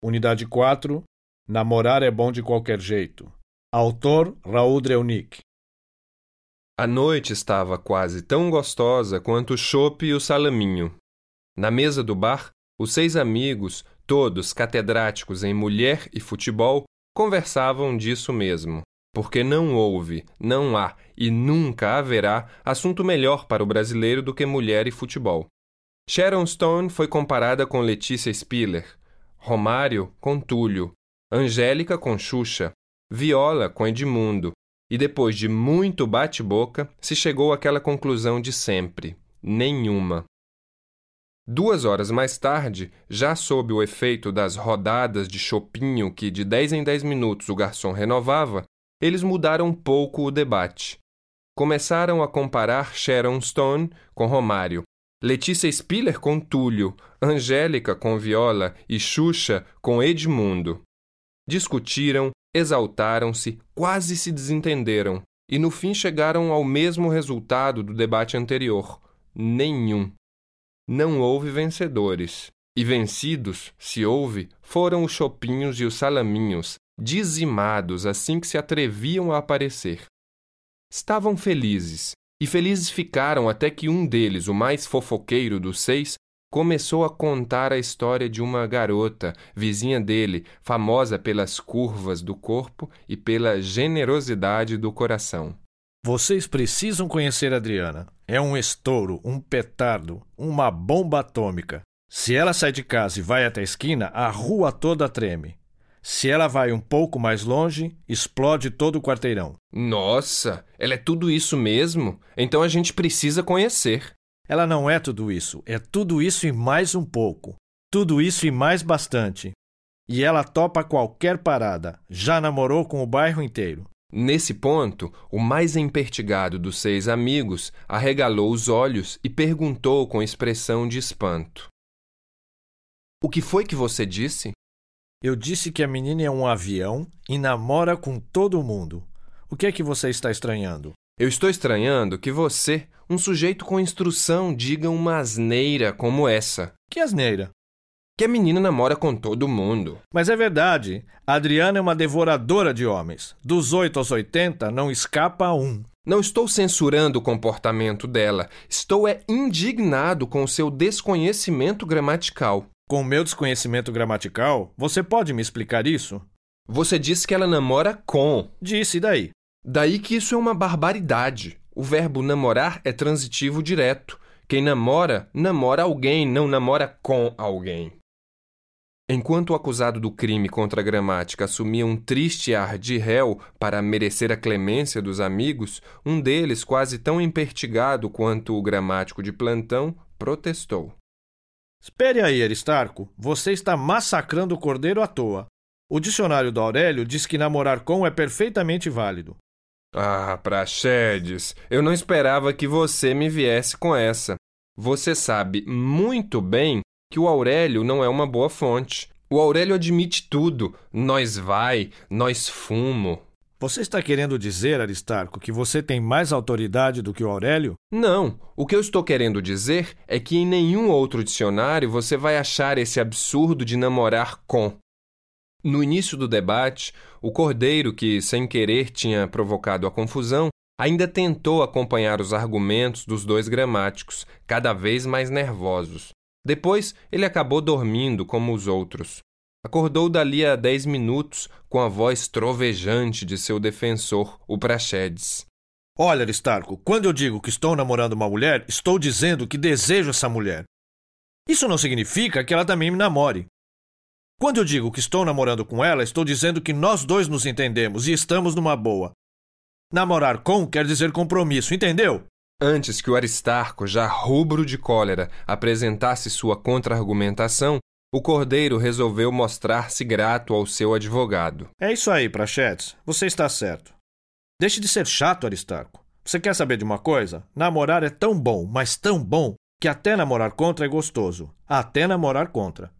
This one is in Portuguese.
Unidade 4. Namorar é bom de qualquer jeito. Autor Raul Dreunic. A noite estava quase tão gostosa quanto o chope e o salaminho. Na mesa do bar, os seis amigos, todos catedráticos em mulher e futebol, conversavam disso mesmo, porque não houve, não há e nunca haverá assunto melhor para o brasileiro do que mulher e futebol. Sharon Stone foi comparada com Letícia Spiller, Romário com Túlio, Angélica com Xuxa, Viola com Edmundo, e depois de muito bate-boca, se chegou àquela conclusão de sempre: nenhuma. Duas horas mais tarde, já sob o efeito das rodadas de chopinho que de dez em dez minutos o garçom renovava, eles mudaram um pouco o debate. Começaram a comparar Sharon Stone com Romário, Letícia Spiller com Túlio, Angélica com Viola e Xuxa com Edmundo. Discutiram, exaltaram-se, quase se desentenderam, e no fim chegaram ao mesmo resultado do debate anterior: nenhum. Não houve vencedores. E vencidos, se houve, foram os chopinhos e os salaminhos, dizimados assim que se atreviam a aparecer. Estavam felizes, e felizes ficaram até que um deles, o mais fofoqueiro dos seis, começou a contar a história de uma garota, vizinha dele, famosa pelas curvas do corpo e pela generosidade do coração. Vocês precisam conhecer Adriana. É um estouro, um petardo, uma bomba atômica. Se ela sai de casa e vai até a esquina, a rua toda treme. Se ela vai um pouco mais longe, explode todo o quarteirão. Nossa, ela é tudo isso mesmo? Então a gente precisa conhecer. Ela não é tudo isso, é tudo isso e mais um pouco. Tudo isso e mais bastante. E ela topa qualquer parada. Já namorou com o bairro inteiro. Nesse ponto, o mais empertigado dos seis amigos arregalou os olhos e perguntou com expressão de espanto: O que foi que você disse? Eu disse que a menina é um avião e namora com todo mundo. O que é que você está estranhando? Eu estou estranhando que você, um sujeito com instrução, diga uma asneira como essa. Que asneira? Que a menina namora com todo mundo. Mas é verdade. A Adriana é uma devoradora de homens. Dos 8 aos 80, não escapa um. Não estou censurando o comportamento dela. Estou é indignado com o seu desconhecimento gramatical. Com o meu desconhecimento gramatical, você pode me explicar isso? Você disse que ela namora com. Disse, daí? Daí que isso é uma barbaridade. O verbo namorar é transitivo direto. Quem namora, namora alguém, não namora com alguém. Enquanto o acusado do crime contra a gramática assumia um triste ar de réu para merecer a clemência dos amigos, um deles, quase tão empertigado quanto o gramático de plantão, protestou. Espere aí, Aristarco. Você está massacrando o cordeiro à toa. O dicionário do Aurélio diz que namorar com é perfeitamente válido. Ah, Praxedes, eu não esperava que você me viesse com essa. Você sabe muito bem que o Aurélio não é uma boa fonte. O Aurélio admite tudo. Nós vai, nós fumo. Você está querendo dizer, Aristarco, que você tem mais autoridade do que o Aurélio? Não. O que eu estou querendo dizer é que em nenhum outro dicionário você vai achar esse absurdo de namorar com. No início do debate, o cordeiro, que sem querer tinha provocado a confusão, ainda tentou acompanhar os argumentos dos dois gramáticos, cada vez mais nervosos. Depois, ele acabou dormindo como os outros. Acordou dali a dez minutos com a voz trovejante de seu defensor, o Praxedes. Olha, Aristarco, quando eu digo que estou namorando uma mulher, estou dizendo que desejo essa mulher. Isso não significa que ela também me namore. Quando eu digo que estou namorando com ela, estou dizendo que nós dois nos entendemos e estamos numa boa. Namorar com quer dizer compromisso, entendeu? Antes que o Aristarco, já rubro de cólera, apresentasse sua contra-argumentação, o cordeiro resolveu mostrar-se grato ao seu advogado. É isso aí, Prachetes. Você está certo. Deixe de ser chato, Aristarco. Você quer saber de uma coisa? Namorar é tão bom, mas tão bom, que até namorar contra é gostoso. Até namorar contra.